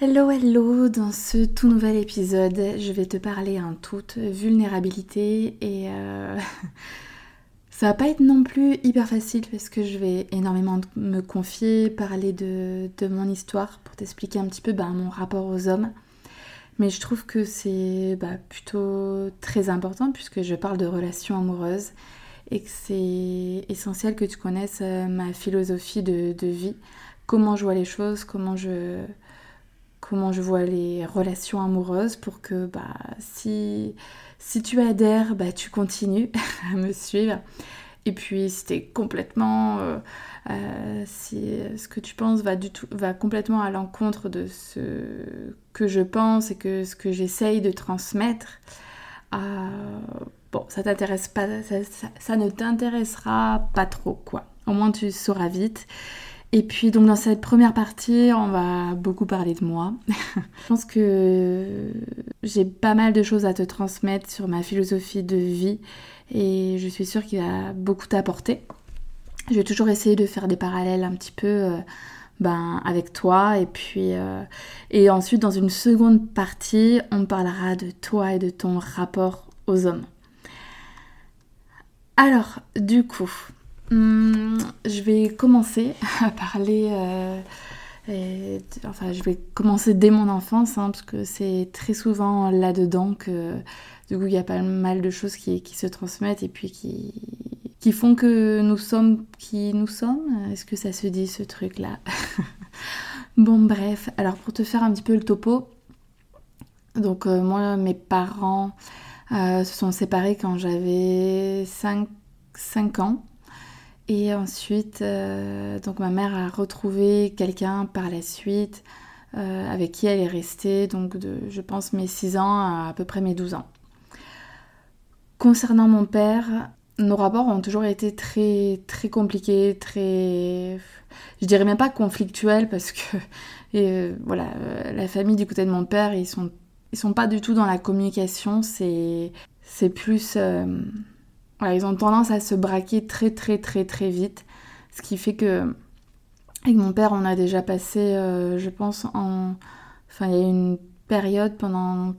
Hello hello, dans ce tout nouvel épisode, je vais te parler en toute vulnérabilité et euh, ça va pas être non plus hyper facile parce que je vais énormément me confier, parler de, mon histoire pour t'expliquer un petit peu bah, mon rapport aux hommes. Mais je trouve que c'est bah, plutôt très important puisque je parle de relations amoureuses et que c'est essentiel que tu connaisses euh, ma philosophie de vie, comment je vois les choses, comment je comment je vois les relations amoureuses pour que bah, si, si tu adhères, bah, tu continues à me suivre. Et puis si complètement... Euh, euh, si ce que tu penses va, du tout, va complètement à l'encontre de ce que je pense et que ce que j'essaye de transmettre, euh, bon, ça t'intéresse pas, ça ne t'intéressera pas trop, quoi. Au moins tu sauras vite. Et puis donc dans cette première partie, on va beaucoup parler de moi. je pense que j'ai pas mal de choses à te transmettre sur ma philosophie de vie et je suis sûre qu'il va beaucoup t'apporter. Je vais toujours essayer de faire des parallèles un petit peu euh, ben, avec toi et puis euh, et ensuite dans une seconde partie, on parlera de toi et de ton rapport aux hommes. Alors, du coup, Hum, je vais commencer à parler. Euh, enfin, je vais commencer dès mon enfance, hein, parce que c'est très souvent là-dedans que, du coup, il y a pas mal de choses qui, se transmettent et puis qui, qui font que nous sommes qui nous sommes. Est-ce que ça se dit ce truc-là? Bon, bref. Alors, pour te faire un petit peu le topo, donc, euh, moi, mes parents euh, se sont séparés quand j'avais 5, 5 ans. Et ensuite, euh, donc ma mère a retrouvé quelqu'un par la suite euh, avec qui elle est restée, donc de, je pense, mes 6 ans à à peu près mes 12 ans. Concernant mon père, nos rapports ont toujours été très, très compliqués, très. Je dirais même pas conflictuels parce que, et, voilà, euh, la famille du côté de mon père, ils sont, ils sont pas du tout dans la communication, c'est, c'est plus ils ont tendance à se braquer très très très très vite. Ce qui fait que avec mon père, on a déjà passé, euh, je pense, en... Enfin, il y a eu une période pendant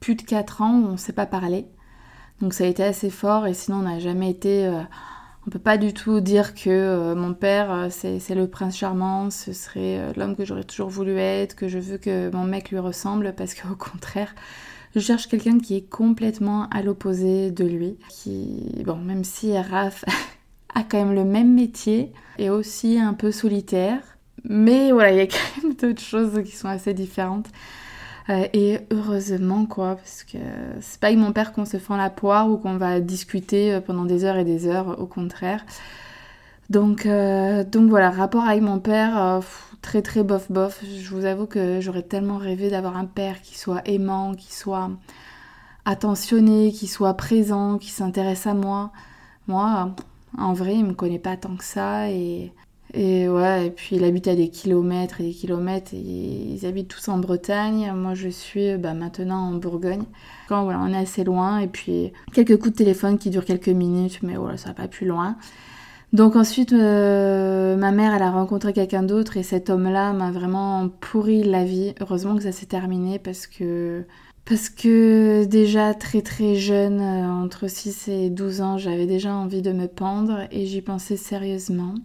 plus de 4 ans où on ne s'est pas parlé. Donc ça a été assez fort et sinon on n'a jamais été... Euh, on peut pas du tout dire que euh, mon père c'est le prince charmant, ce serait l'homme que j'aurais toujours voulu être, que je veux que mon mec lui ressemble parce qu'au contraire, je cherche quelqu'un qui est complètement à l'opposé de lui. Qui, bon, même si Raph a quand même le même métier et aussi un peu solitaire, mais voilà, il y a quand même d'autres choses qui sont assez différentes. Euh, et heureusement, quoi, parce que c'est pas avec mon père qu'on se fend la poire ou qu'on va discuter euh, pendant des heures et des heures, au contraire. Donc, euh, donc voilà, rapport avec mon père, très très bof bof. Je vous avoue que j'aurais tellement rêvé d'avoir un père qui soit aimant, qui soit attentionné, qui soit présent, qui s'intéresse à moi. Moi, en vrai, il me connaît pas tant que ça et et ouais, et puis il habite à des kilomètres et des kilomètres et ils habitent tous en Bretagne. Moi, je suis bah, maintenant en Bourgogne. Quand voilà, on est assez loin et puis quelques coups de téléphone qui durent quelques minutes, mais voilà, ça va pas plus loin. Donc ensuite, euh, ma mère, elle a rencontré quelqu'un d'autre et cet homme-là m'a vraiment pourri la vie. Heureusement que ça s'est terminé parce que parce que déjà très très jeune, euh, entre 6 et 12 ans, j'avais déjà envie de me pendre et j'y pensais sérieusement.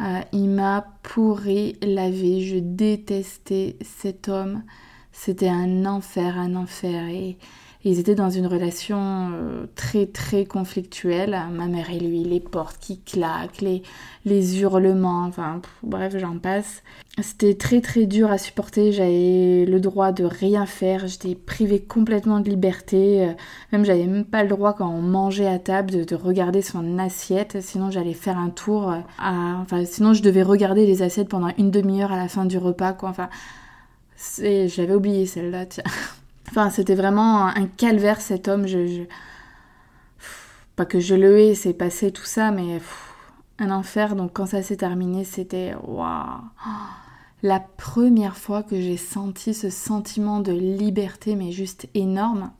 Euh, il m'a pourri la vie, je détestais cet homme. C'était un enfer, un enfer. Ils étaient dans une relation euh, très très conflictuelle. Ma mère et lui, les portes qui claquent, les, les hurlements, enfin bref, j'en passe. C'était très très dur à supporter. J'avais le droit de rien faire. J'étais privée complètement de liberté. Euh, même j'avais même pas le droit quand on mangeait à table de, regarder son assiette. Sinon j'allais faire un tour. Euh. Enfin sinon je devais regarder les assiettes pendant une demi-heure à la fin du repas. Quoi. Enfin j'avais oublié celle-là. Tiens. Enfin, c'était vraiment un calvaire cet homme. Je, Pas que je le hais, c'est passé tout ça, mais un enfer. Donc quand ça s'est terminé, c'était waouh. La première fois que j'ai senti ce sentiment de liberté, mais juste énorme.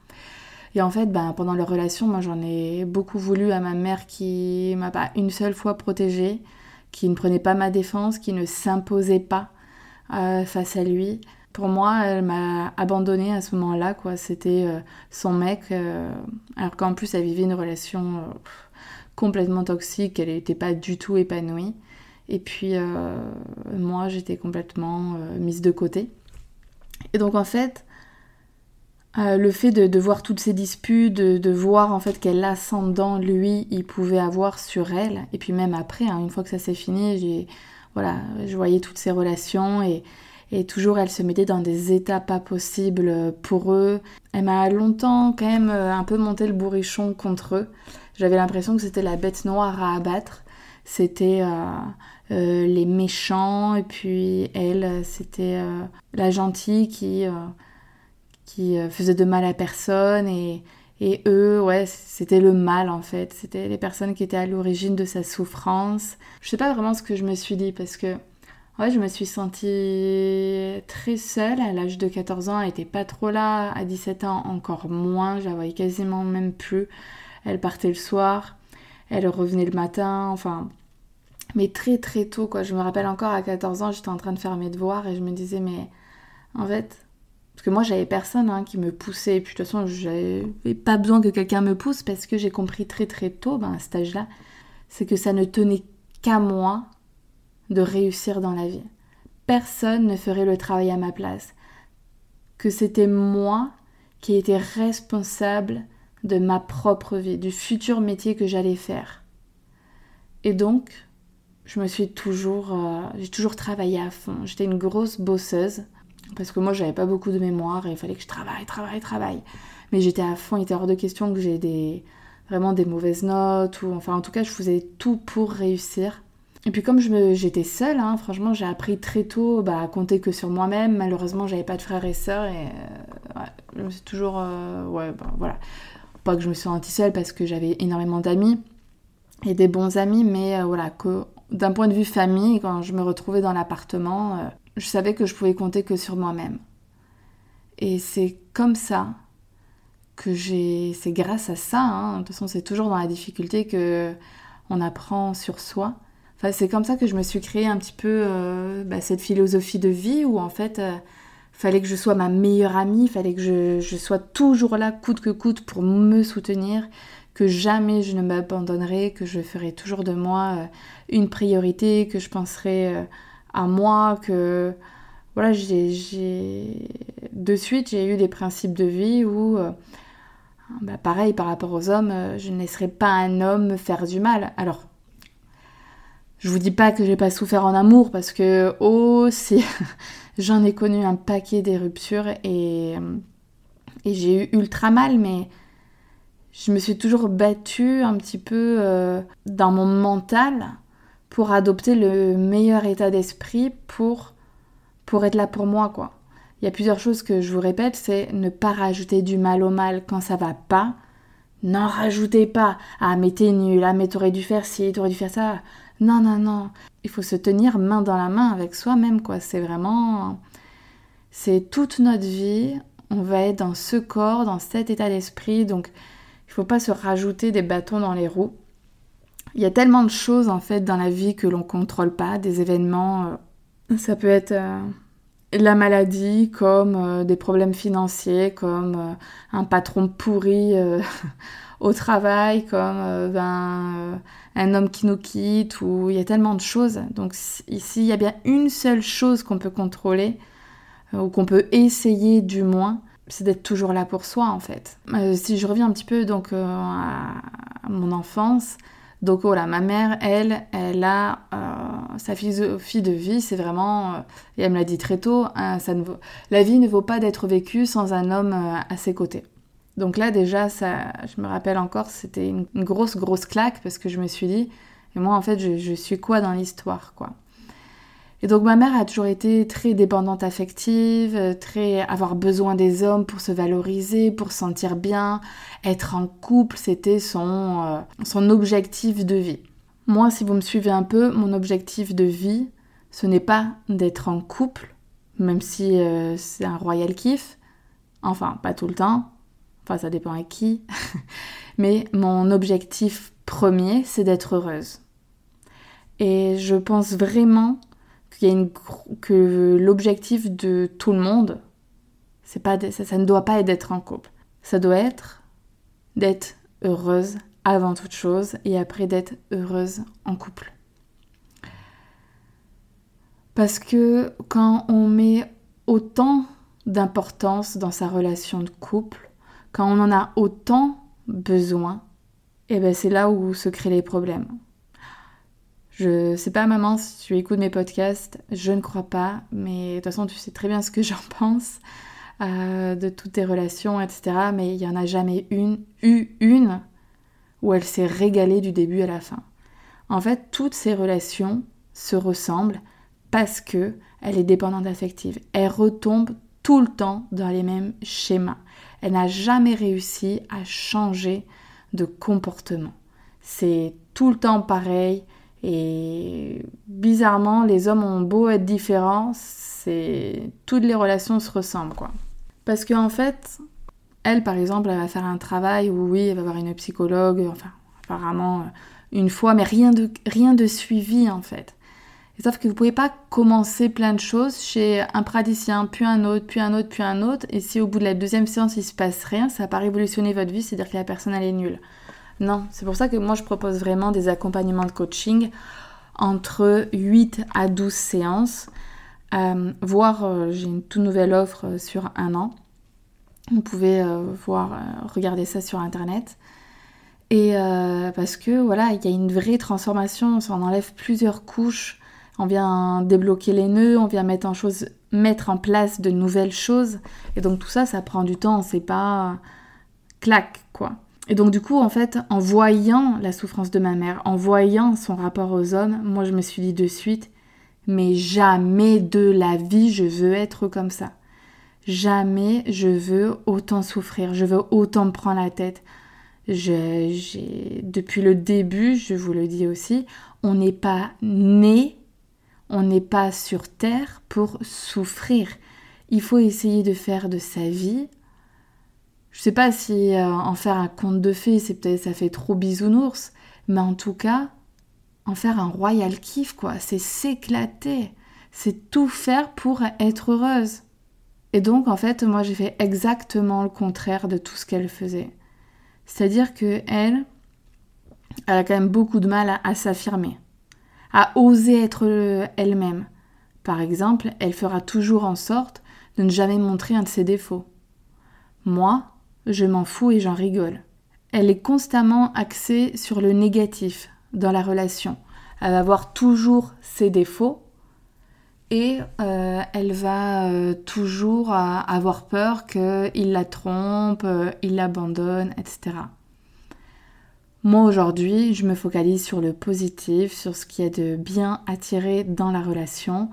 Et en fait, ben, pendant leur relation, moi j'en ai beaucoup voulu à ma mère qui m'a pas une seule fois protégée, qui ne prenait pas ma défense, qui ne s'imposait pas euh, face à lui pour moi, elle m'a abandonnée à ce moment-là. C'était euh, son mec, euh, alors qu'en plus, elle vivait une relation euh, complètement toxique, elle n'était pas du tout épanouie. Et puis, moi, j'étais complètement mise de côté. Et donc, en fait, le fait de, voir toutes ces disputes, de, voir en fait quel ascendant lui il pouvait avoir sur elle, et puis même après, hein, une fois que ça s'est fini, voilà, je voyais toutes ces relations et, et toujours, elle se mettait dans des états pas possibles pour eux. Elle m'a longtemps quand même euh, un peu monté le bourrichon contre eux. J'avais l'impression que c'était la bête noire à abattre. C'était euh, euh, les méchants et puis elle, c'était la gentille qui, qui faisait de mal à personne et, et eux, ouais, c'était le mal en fait. C'était les personnes qui étaient à l'origine de sa souffrance. Je sais pas vraiment ce que je me suis dit parce que Ouais, je me suis sentie très seule à l'âge de 14 ans. Elle n'était pas trop là. À 17 ans, encore moins. Je la voyais quasiment même plus. Elle partait le soir. Elle revenait le matin. Enfin, mais très très tôt, quoi. Je me rappelle encore à 14 ans, j'étais en train de faire mes devoirs et je me disais, mais en fait, parce que moi j'avais personne hein, qui me poussait. Et puis de toute façon, j'avais pas besoin que quelqu'un me pousse parce que j'ai compris très très tôt, ben, à cet âge-là, c'est que ça ne tenait qu'à moi de réussir dans la vie. Personne ne ferait le travail à ma place. Que c'était moi qui étais responsable de ma propre vie, du futur métier que j'allais faire. Et donc, je me suis toujours, euh, j'ai toujours travaillé à fond. J'étais une grosse bosseuse parce que moi, j'avais pas beaucoup de mémoire et il fallait que je travaille, travaille, travaille. Mais j'étais à fond. Il était hors de question que j'ai des vraiment des mauvaises notes ou enfin en tout cas, je faisais tout pour réussir. Et puis comme j'étais seule, hein, franchement, j'ai appris très tôt bah, à compter que sur moi-même. Malheureusement, j'avais pas de frères et sœurs et euh, je me suis toujours, euh, ouais, bah, voilà, pas que je me suis sentie seule parce que j'avais énormément d'amis et des bons amis, mais euh, voilà, d'un point de vue famille, quand je me retrouvais dans l'appartement, je savais que je pouvais compter que sur moi-même. Et c'est comme ça que j'ai, c'est grâce à ça. Hein, de toute façon, c'est toujours dans la difficulté que on apprend sur soi c'est comme ça que je me suis créé un petit peu euh, bah, cette philosophie de vie où en fait, euh, fallait que je sois ma meilleure amie, fallait que je, sois toujours là, coûte que coûte, pour me soutenir, que jamais je ne m'abandonnerai, que je ferai toujours de moi euh, une priorité, que je penserai à moi, que voilà, j'ai de suite j'ai eu des principes de vie où bah, pareil par rapport aux hommes, je ne laisserai pas un homme me faire du mal. Alors je vous dis pas que j'ai pas souffert en amour parce que aussi j'en ai connu un paquet des ruptures et, et j'ai eu ultra mal, mais je me suis toujours battue un petit peu euh, dans mon mental pour adopter le meilleur état d'esprit pour, pour être là pour moi, quoi. Il y a plusieurs choses que je vous répète, c'est ne pas rajouter du mal au mal quand ça va pas. N'en rajoutez pas. Ah, mais t'es nul. Ah, mais t'aurais dû faire ci, t'aurais dû faire ça. Non, non, non. Il faut se tenir main dans la main avec soi-même, quoi. C'est vraiment. C'est toute notre vie. On va être dans ce corps, dans cet état d'esprit. Donc, il faut pas se rajouter des bâtons dans les roues. Il y a tellement de choses, en fait, dans la vie que l'on contrôle pas. Des événements. Euh, ça peut être. Euh, la maladie, comme euh, des problèmes financiers, comme un patron pourri au travail, comme ben, un homme qui nous quitte, ou il y a tellement de choses. Donc ici, il y a bien une seule chose qu'on peut contrôler, euh, ou qu'on peut essayer du moins, c'est d'être toujours là pour soi en fait. Euh, si je reviens un petit peu donc euh, à, mon enfance, donc voilà, ma mère, elle, elle a sa philosophie de vie, c'est vraiment, et elle me l'a dit très tôt, hein, ça ne la vie ne vaut pas d'être vécue sans un homme à ses côtés. Donc là déjà, ça, je me rappelle encore, c'était une, grosse grosse claque parce que je me suis dit, et moi en fait, je, suis quoi dans l'histoire quoi? Et donc ma mère a toujours été très dépendante affective, euh, très avoir besoin des hommes pour se valoriser, pour se sentir bien, être en couple, c'était son, euh, son objectif de vie. Moi, si vous me suivez un peu, mon objectif de vie, ce n'est pas d'être en couple, même si euh, c'est un royal kiff, enfin pas tout le temps, enfin ça dépend à qui, mais mon objectif premier, c'est d'être heureuse. Et je pense vraiment que l'objectif de tout le monde, c'est pas ça, ça ne doit pas être d'être en couple. Ça doit être d'être heureuse avant toute chose et après d'être heureuse en couple. Parce que quand on met autant d'importance dans sa relation de couple, quand on en a autant besoin, eh ben c'est là où se créent les problèmes. Je sais pas, maman, si tu écoutes mes podcasts, je ne crois pas, mais de toute façon, tu sais très bien ce que j'en pense euh, de toutes tes relations, etc. Mais il n'y en a jamais une, eu une, où elle s'est régalée du début à la fin. En fait, toutes ces relations se ressemblent parce que elle est dépendante affective. Elle retombe tout le temps dans les mêmes schémas. Elle n'a jamais réussi à changer de comportement. C'est tout le temps pareil. Et bizarrement, les hommes ont beau être différents, c'est toutes les relations se ressemblent quoi. Parce qu'en en fait, elle par exemple, elle va faire un travail où oui, elle va voir une psychologue, enfin apparemment euh, une fois, mais rien de rien de suivi en fait. Sauf que vous pouvez pas commencer plein de choses chez un praticien, puis un autre, puis un autre, puis un autre, et si au bout de la deuxième séance il se passe rien, ça va pas révolutionner votre vie, c'est-à-dire que la personne elle est nulle. Non, c'est pour ça que moi je propose vraiment des accompagnements de coaching entre 8 à 12 séances, euh, voire euh, j'ai une toute nouvelle offre euh, sur un an. Vous pouvez voir, regarder ça sur internet. Et parce que voilà, il y a une vraie transformation, on enlève plusieurs couches, on vient débloquer les nœuds, on vient mettre en, chose, mettre en place de nouvelles choses. Et donc tout ça, ça prend du temps, c'est pas clac quoi. Et donc du coup, en fait, en voyant la souffrance de ma mère, en voyant son rapport aux hommes, moi je me suis dit de suite, mais jamais de la vie je veux être comme ça. Jamais je veux autant souffrir, je veux autant me prendre la tête. depuis le début, je vous le dis aussi, on n'est pas né, on n'est pas sur Terre pour souffrir. Il faut essayer de faire de sa vie je sais pas si euh, en faire un conte de fées, c'est peut-être ça fait trop bisounours, mais en tout cas, en faire un royal kiff quoi, c'est s'éclater, c'est tout faire pour être heureuse. Et donc en fait, moi j'ai fait exactement le contraire de tout ce qu'elle faisait. C'est-à-dire que elle, elle a quand même beaucoup de mal à s'affirmer, à oser être euh, elle-même. Par exemple, elle fera toujours en sorte de ne jamais montrer un de ses défauts. Moi, je m'en fous et j'en rigole. Elle est constamment axée sur le négatif dans la relation. Elle va voir toujours ses défauts et euh, elle va euh, toujours avoir peur qu'il la trompe, euh, il l'abandonne, etc. Moi aujourd'hui, je me focalise sur le positif, sur ce qui est de bien attiré dans la relation.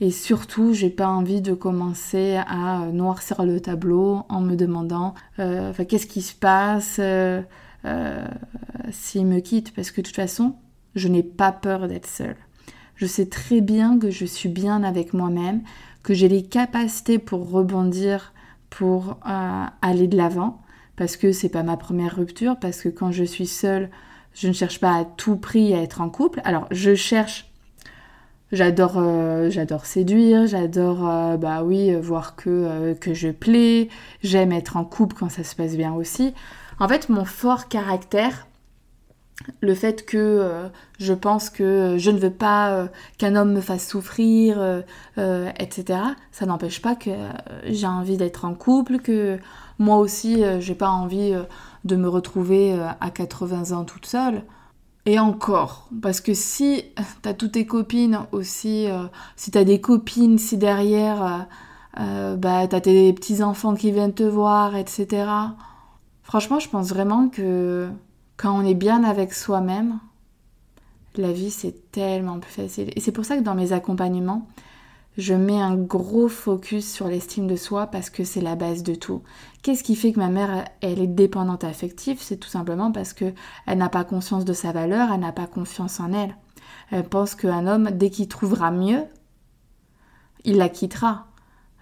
Et surtout, j'ai pas envie de commencer à noircir le tableau en me demandant euh, qu'est-ce qui se passe euh, euh, s'il me quitte, parce que de toute façon, je n'ai pas peur d'être seule. Je sais très bien que je suis bien avec moi-même, que j'ai les capacités pour rebondir, pour aller de l'avant, parce que c'est pas ma première rupture, parce que quand je suis seule, je ne cherche pas à tout prix à être en couple. Alors, je cherche J'adore, euh, j'adore séduire, j'adore, euh, bah oui, voir que, euh, que je plais. J'aime être en couple quand ça se passe bien aussi. En fait, mon fort caractère, le fait que euh, je pense que je ne veux pas euh, qu'un homme me fasse souffrir, euh, etc., ça n'empêche pas que j'ai envie d'être en couple, que moi aussi j'ai pas envie de me retrouver à 80 ans toute seule. Et encore, parce que si t'as toutes tes copines aussi, si t'as des copines, si derrière bah, t'as tes petits-enfants qui viennent te voir, etc., franchement je pense vraiment que quand on est bien avec soi-même, la vie c'est tellement plus facile. Et c'est pour ça que dans mes accompagnements, je mets un gros focus sur l'estime de soi parce que c'est la base de tout. Qu'est-ce qui fait que ma mère, elle est dépendante affective? C'est tout simplement parce que elle n'a pas conscience de sa valeur, elle n'a pas confiance en elle. Elle pense qu'un homme, dès qu'il trouvera mieux, il la quittera.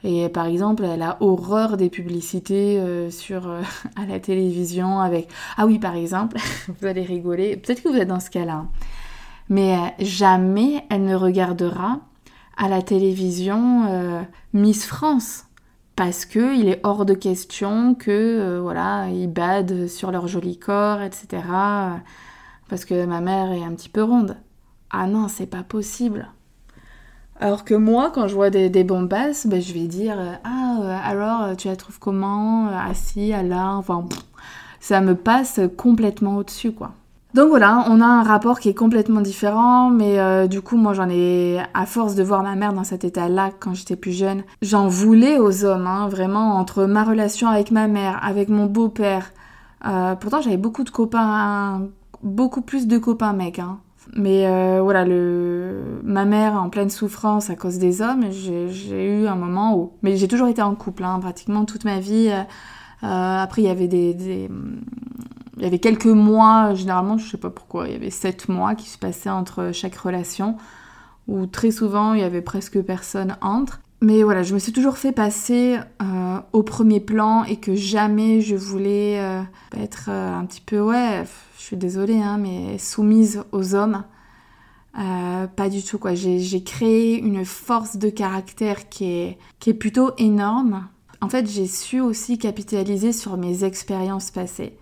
Et par exemple, elle a horreur des publicités euh, sur, euh, à la télévision avec... Ah oui, par exemple, vous allez rigoler, peut-être que vous êtes dans ce cas-là, hein. mais euh, jamais elle ne regardera à la télévision Miss France. Parce que il est hors de question que, voilà, ils badent sur leur joli corps, etc. Parce que ma mère est un petit peu ronde. Ah non, c'est pas possible. Alors que moi, quand je vois des, bombasses, ben, je vais dire euh, Ah, euh, alors euh, tu la trouves comment Assis, à là Enfin, ça me passe complètement au-dessus, quoi. Donc voilà, on a un rapport qui est complètement différent, mais du coup, moi j'en ai, à force de voir ma mère dans cet état-là quand j'étais plus jeune, j'en voulais aux hommes, hein, vraiment, entre ma relation avec ma mère, avec mon beau-père. pourtant, j'avais beaucoup de copains, beaucoup plus de copains mecs, hein. Mais euh, voilà, le... ma mère en pleine souffrance à cause des hommes, j'ai eu un moment où... Mais j'ai toujours été en couple, hein, pratiquement toute ma vie. Euh, euh, après, il y avait des, Il y avait quelques mois, généralement, je sais pas pourquoi, il y avait sept mois qui se passaient entre chaque relation, où très souvent, il y avait presque personne entre. Mais voilà, je me suis toujours fait passer au premier plan et que jamais je voulais être un petit peu, ouais, je suis désolée, hein, mais soumise aux hommes. Euh, pas du tout quoi. J'ai créé une force de caractère qui est, qui est plutôt énorme. En fait, j'ai su aussi capitaliser sur mes expériences passées.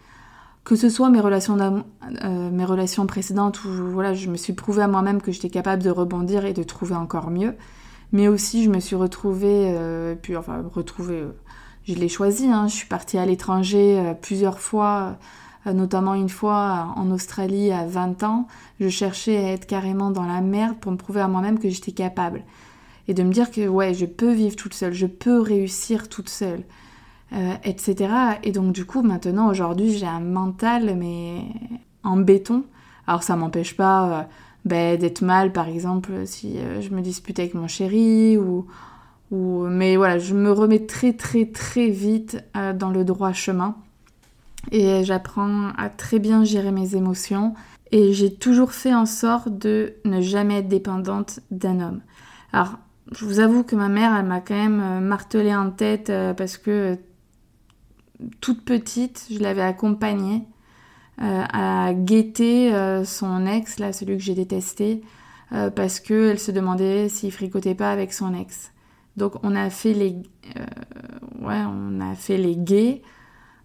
Que ce soit mes relations, euh, mes relations précédentes où voilà, je me suis prouvé à moi-même que j'étais capable de rebondir et de trouver encore mieux. Mais aussi, je me suis retrouvée, euh, puis enfin, retrouvée, je l'ai choisi, hein, je suis partie à l'étranger plusieurs fois euh, notamment une fois en Australie à 20 ans, je cherchais à être carrément dans la merde pour me prouver à moi-même que j'étais capable. Et de me dire que ouais, je peux vivre toute seule, je peux réussir toute seule, euh, etc. Et donc du coup, maintenant, aujourd'hui, j'ai un mental, mais en béton. Alors ça m'empêche pas euh, ben, d'être mal, par exemple, si je me dispute avec mon chéri ou, ou... Mais voilà, je me remets très très très vite dans le droit chemin et j'apprends à très bien gérer mes émotions et j'ai toujours fait en sorte de ne jamais être dépendante d'un homme. Alors, je vous avoue que ma mère, elle m'a quand même euh, martelé en tête euh, parce que toute petite, je l'avais accompagnée euh, à guetter son ex, là, celui que j'ai détesté, parce qu'elle se demandait s'il fricotait pas avec son ex. Donc on a fait les, ouais, on a fait les gays.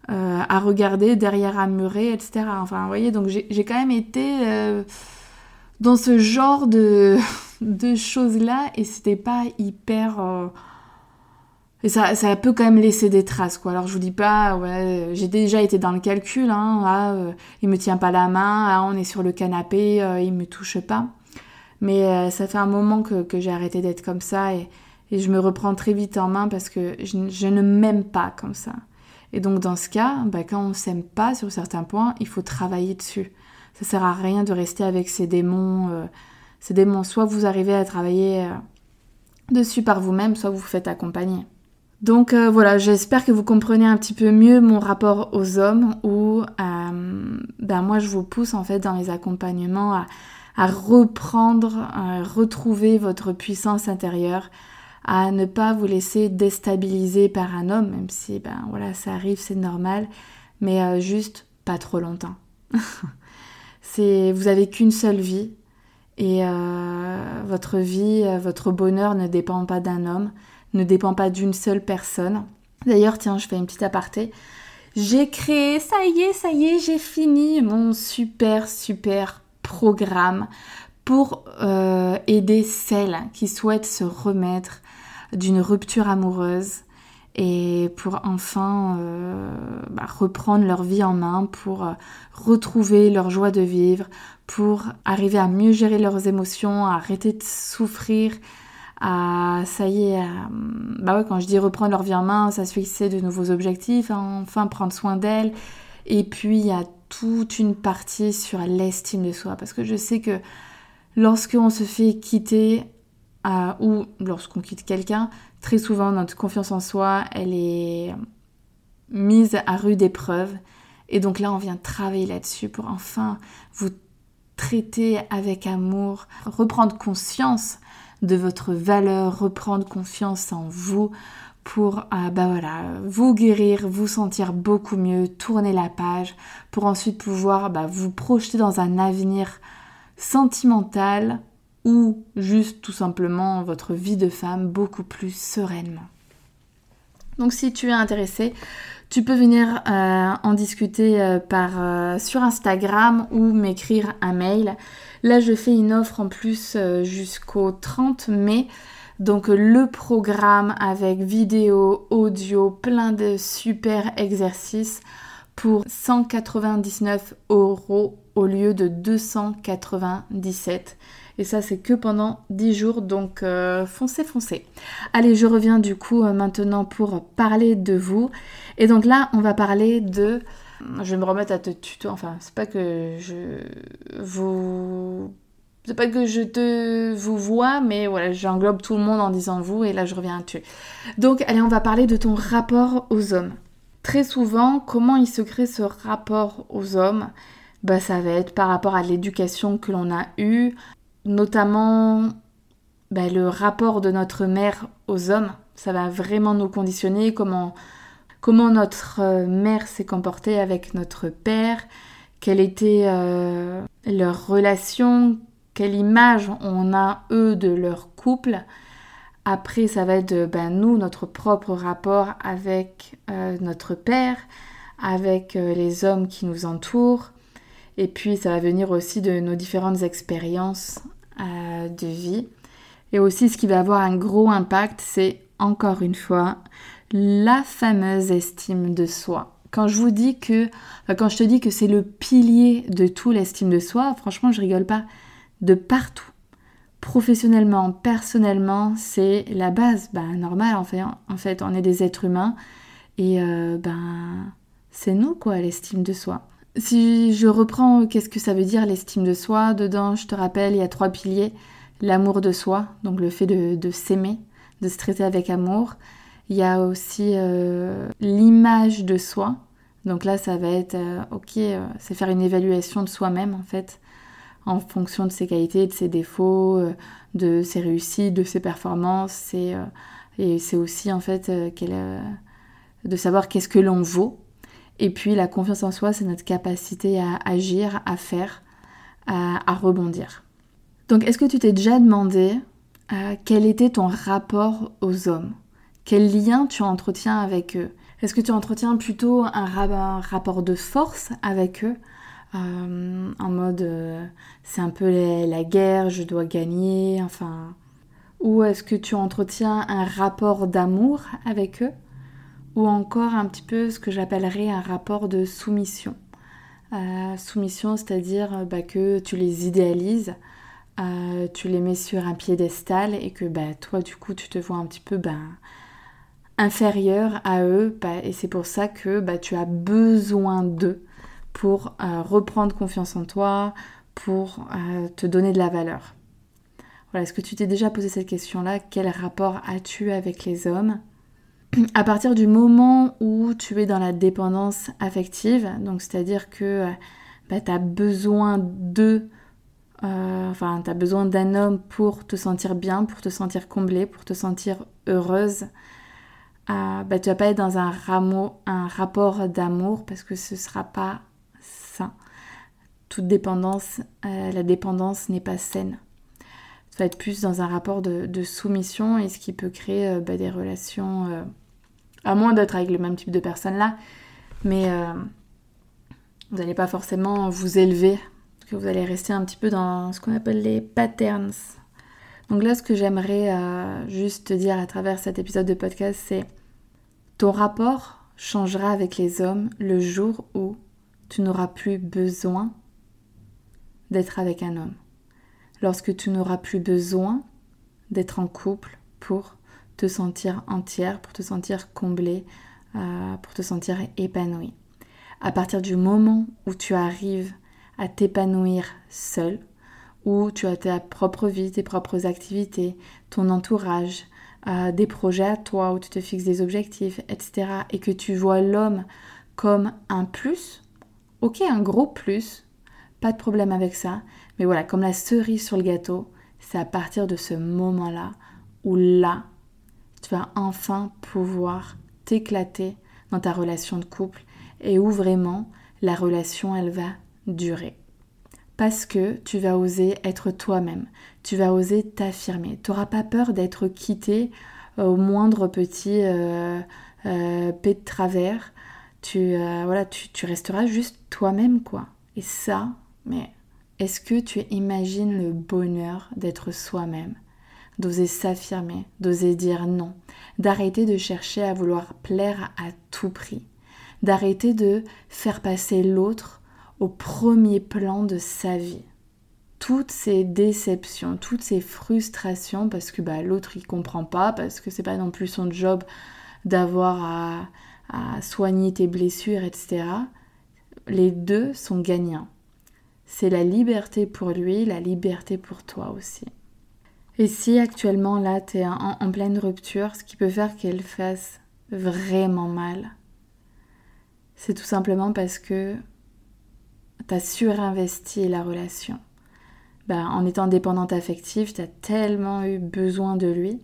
Euh, à regarder derrière un muret, etc. Enfin, vous voyez, donc j'ai quand même été euh, dans ce genre de, de choses-là et c'était pas hyper. Euh, et ça, peut quand même laisser des traces, quoi. Alors je vous dis pas, ouais, j'ai déjà été dans le calcul, hein, ah, il me tient pas la main, ah, on est sur le canapé, il me touche pas. Mais ça fait un moment que, j'ai arrêté d'être comme ça et, je me reprends très vite en main parce que je, ne m'aime pas comme ça. Et donc dans ce cas, bah, quand on s'aime pas sur certains points, il faut travailler dessus. Ça sert à rien de rester avec ces démons. Euh, ces démons, soit vous arrivez à travailler euh, dessus par vous-même, soit vous vous faites accompagner. Donc euh, voilà, j'espère que vous comprenez un petit peu mieux mon rapport aux hommes où ben moi je vous pousse en fait dans les accompagnements à, reprendre, à retrouver votre puissance intérieure, à ne pas vous laisser déstabiliser par un homme, même si ben voilà ça arrive, c'est normal, mais euh, juste pas trop longtemps. vous avez qu'une seule vie et euh, votre vie, euh, votre bonheur ne dépend pas d'un homme, ne dépend pas d'une seule personne. D'ailleurs, tiens, je fais une petite aparté. j'ai créé, ça y est, ça y est, j'ai fini mon super, super programme pour euh, aider celles qui souhaitent se remettre d'une rupture amoureuse et pour enfin euh, bah, reprendre leur vie en main, pour euh, retrouver leur joie de vivre, pour arriver à mieux gérer leurs émotions, à arrêter de souffrir, à ça y est, bah quand je dis reprendre leur vie en main, ça se fixer de nouveaux objectifs, enfin prendre soin d'elles. Et puis il y a toute une partie sur l'estime de soi, parce que je sais que lorsqu'on se fait quitter ou lorsqu'on quitte quelqu'un, très souvent notre confiance en soi, elle est mise à rude épreuve. Et donc là, on vient travailler là-dessus pour enfin vous traiter avec amour, reprendre conscience de votre valeur, reprendre confiance en vous pour euh, bah vous guérir, vous sentir beaucoup mieux, tourner la page pour ensuite pouvoir bah, vous projeter dans un avenir sentimental ou juste tout simplement votre vie de femme beaucoup plus sereinement. Donc si tu es intéressé, tu peux venir euh, en discuter euh, euh, sur Instagram ou m'écrire un mail. Là, je fais une offre en plus jusqu'au 30 mai. Donc le programme avec vidéo, audio, plein de super exercices pour 199 euros au lieu de 297. Et ça, c'est que pendant 10 jours, donc euh, foncez, foncez. Allez, je reviens du coup euh, maintenant pour parler de vous. Et donc là, on va parler de... Je vais me remettre à te tuto. Enfin, c'est pas que je vous... C'est pas que je te vous vois, mais voilà, j'englobe tout le monde en disant vous, et là je reviens à tu. Donc, allez, on va parler de ton rapport aux hommes. Très souvent, comment il se crée ce rapport aux hommes? Bah, ça va être par rapport à l'éducation que l'on a eue, notamment bah, le rapport de notre mère aux hommes. Ça va vraiment nous conditionner comment, comment notre euh, mère s'est comportée avec notre père, quelle était euh, leur relation, quelle image on a eux de leur couple. Après, ça va être ben, nous, notre propre rapport avec euh, notre père, avec les hommes qui nous entourent. Et puis, ça va venir aussi de nos différentes expériences de vie. Et aussi, ce qui va avoir un gros impact, c'est encore une fois la fameuse estime de soi. Quand je vous dis que, quand je te dis que c'est le pilier de tout l'estime de soi, franchement, je rigole pas. De partout, professionnellement, personnellement, c'est la base. Ben, normal, en fait, en fait, on est des êtres humains et euh, ben, c'est nous, quoi, l'estime de soi. Si je reprends qu'est-ce que ça veut dire l'estime de soi, dedans, je te rappelle, il y a trois piliers. L'amour de soi, donc le fait de, s'aimer, de se traiter avec amour. Il y a aussi euh, l'image de soi. Donc là, ça va être, euh, ok, euh, c'est faire une évaluation de soi-même en fait, en fonction de ses qualités, de ses défauts, de ses réussites, de ses performances. et c'est aussi en fait de savoir qu'est-ce que l'on vaut et puis la confiance en soi, c'est notre capacité à agir, à faire, à, rebondir. Donc est-ce que tu t'es déjà demandé quel était ton rapport aux hommes? Quel lien tu entretiens avec eux? Est-ce que tu entretiens plutôt un, rapport de force avec eux euh, En mode euh, c'est un peu la guerre, je dois gagner, enfin... Ou est-ce que tu entretiens un rapport d'amour avec eux ou encore un petit peu ce que j'appellerais un rapport de soumission? Euh, soumission, c'est-à-dire euh, bah, que tu les idéalises, tu les mets sur un piédestal et que bah, toi, du coup, tu te vois un petit peu bah, inférieur à eux. et c'est pour ça que tu as besoin d'eux pour reprendre confiance en toi, pour te donner de la valeur. Voilà, est-ce que tu t'es déjà posé cette question-là? Quel rapport as-tu avec les hommes? À partir du moment où tu es dans la dépendance affective, donc c'est-à-dire que bah, tu as besoin de, euh, enfin, tu as besoin d'un homme pour te sentir bien, pour te sentir comblée, pour te sentir heureuse, euh, bah, tu vas pas être dans un, un rapport d'amour parce que ce sera pas sain. Toute dépendance, euh, la dépendance n'est pas saine va être plus dans un rapport de, soumission et ce qui peut créer bah, des relations à moins d'être avec le même type de personne là, Mais euh, vous n'allez pas forcément vous élever, que vous allez rester un petit peu dans ce qu'on appelle les patterns. Donc là, ce que j'aimerais euh, juste te dire à travers cet épisode de podcast, c'est ton rapport changera avec les hommes le jour où tu n'auras plus besoin d'être avec un homme. Lorsque tu n'auras plus besoin d'être en couple pour te sentir entière, pour te sentir comblée, euh, pour te sentir épanouie. À partir du moment où tu arrives à t'épanouir seul, où tu as ta propre vie, tes propres activités, ton entourage, des projets à toi, où tu te fixes des objectifs, etc., et que tu vois l'homme comme un plus, ok, un gros plus, pas de problème avec ça, mais voilà, comme la cerise sur le gâteau, c'est à partir de ce moment-là où là, tu vas enfin pouvoir t'éclater dans ta relation de couple et où vraiment la relation, elle va durer. Parce que tu vas oser être toi-même, tu vas oser t'affirmer. Tu n'auras pas peur d'être quitté au moindre petit euh, euh de travers. Tu, euh, voilà, tu, tu resteras juste toi-même, quoi. Et ça, mais est-ce que tu imagines le bonheur d'être soi-même? D'oser s'affirmer, d'oser dire non, d'arrêter de chercher à vouloir plaire à tout prix, d'arrêter de faire passer l'autre au premier plan de sa vie. Toutes ces déceptions, toutes ces frustrations parce que bah, l'autre il comprend pas, parce que c'est pas non plus son job d'avoir à, à soigner tes blessures, etc. Les deux sont gagnants c'est la liberté pour lui, la liberté pour toi aussi. Et si actuellement là tu es en, pleine rupture, ce qui peut faire qu'elle fasse vraiment mal, c'est tout simplement parce que tu as surinvesti la relation. Bah, en étant dépendante affective, tu as tellement eu besoin de lui,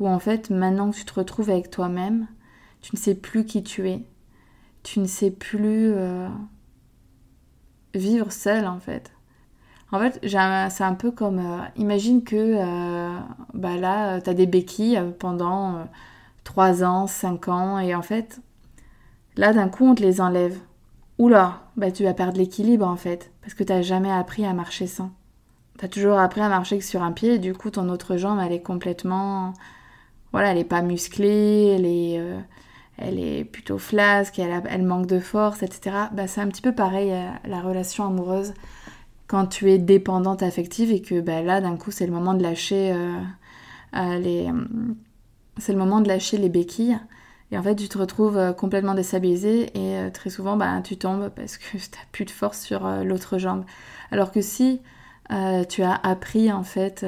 où en fait maintenant que tu te retrouves avec toi-même, tu ne sais plus qui tu es, tu ne sais plus euh, vivre seul en fait. En fait, c'est un peu comme, euh, imagine que euh, bah là, tu as des béquilles pendant 3 euh, ans, 5 ans, et en fait, là, d'un coup, on te les enlève. Oula, bah tu vas perdre l'équilibre en fait, parce que tu jamais appris à marcher sans. Tu as toujours appris à marcher que sur un pied, et du coup, ton autre jambe, elle est complètement... Voilà, elle est pas musclée, elle est elle est plutôt flasque, elle, elle manque de force, etc. Bah, c'est un petit peu pareil euh, la relation amoureuse quand tu es dépendante affective et que bah, là d'un coup c'est le moment de lâcher euh, euh, les c'est le moment de lâcher les béquilles et en fait tu te retrouves complètement déstabilisé et très souvent bah, tu tombes parce que tu n'as plus de force sur l'autre jambe alors que si tu as appris en fait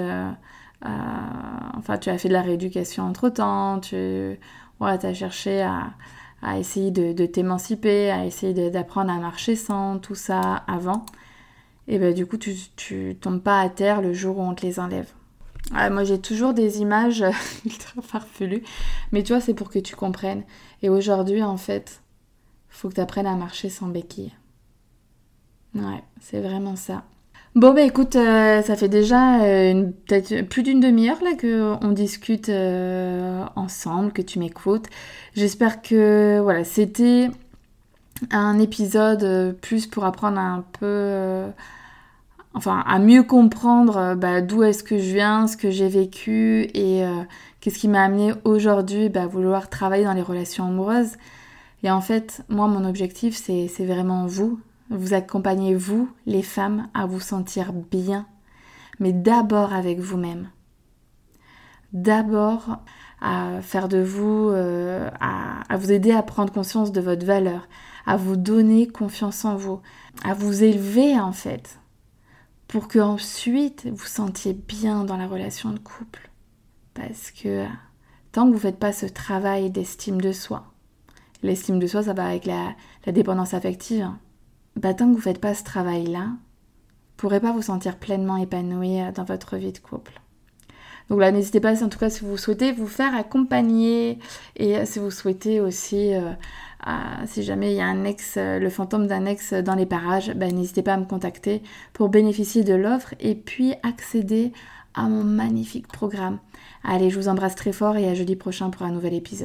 enfin tu as fait de la rééducation entre temps tu voilà, as cherché à, essayer de, t'émanciper, à essayer d'apprendre à marcher sans tout ça avant. Et ben du coup, tu, tu tombes pas à terre le jour où on te les enlève. Moi, j'ai toujours des images ultra farfelues, mais tu vois, c'est pour que tu comprennes. Et aujourd'hui, en fait, faut que tu apprennes à marcher sans béquille. Ouais, c'est vraiment ça. Bon bah écoute, euh, ça fait déjà euh, peut-être plus d'une demi-heure là que on discute euh, ensemble, que tu m'écoutes. J'espère que voilà, c'était un épisode plus pour apprendre un peu, enfin à mieux comprendre bah, d'où est-ce que je viens, ce que j'ai vécu et qu'est-ce qui m'a amené aujourd'hui bah, à vouloir travailler dans les relations amoureuses. Et en fait, moi mon objectif c'est vraiment vous, vous accompagnez, vous, les femmes, à vous sentir bien, mais d'abord avec vous-même. D'abord à faire de vous, euh, à, vous aider à prendre conscience de votre valeur, à vous donner confiance en vous, à vous élever en fait, pour que ensuite vous sentiez bien dans la relation de couple. Parce que tant que vous ne faites pas ce travail d'estime de soi, l'estime de soi, ça va avec la, dépendance affective. Bah, tant que vous ne faites pas ce travail-là, vous pourrez pas vous sentir pleinement épanoui euh, dans votre vie de couple. Donc là, n'hésitez pas, en tout cas, si vous souhaitez vous faire accompagner et euh, si vous souhaitez aussi, euh, si jamais il y a un ex, le fantôme d'un ex dans les parages, bah, n'hésitez pas à me contacter pour bénéficier de l'offre et puis accéder à mon magnifique programme. Allez, je vous embrasse très fort et à jeudi prochain pour un nouvel épisode.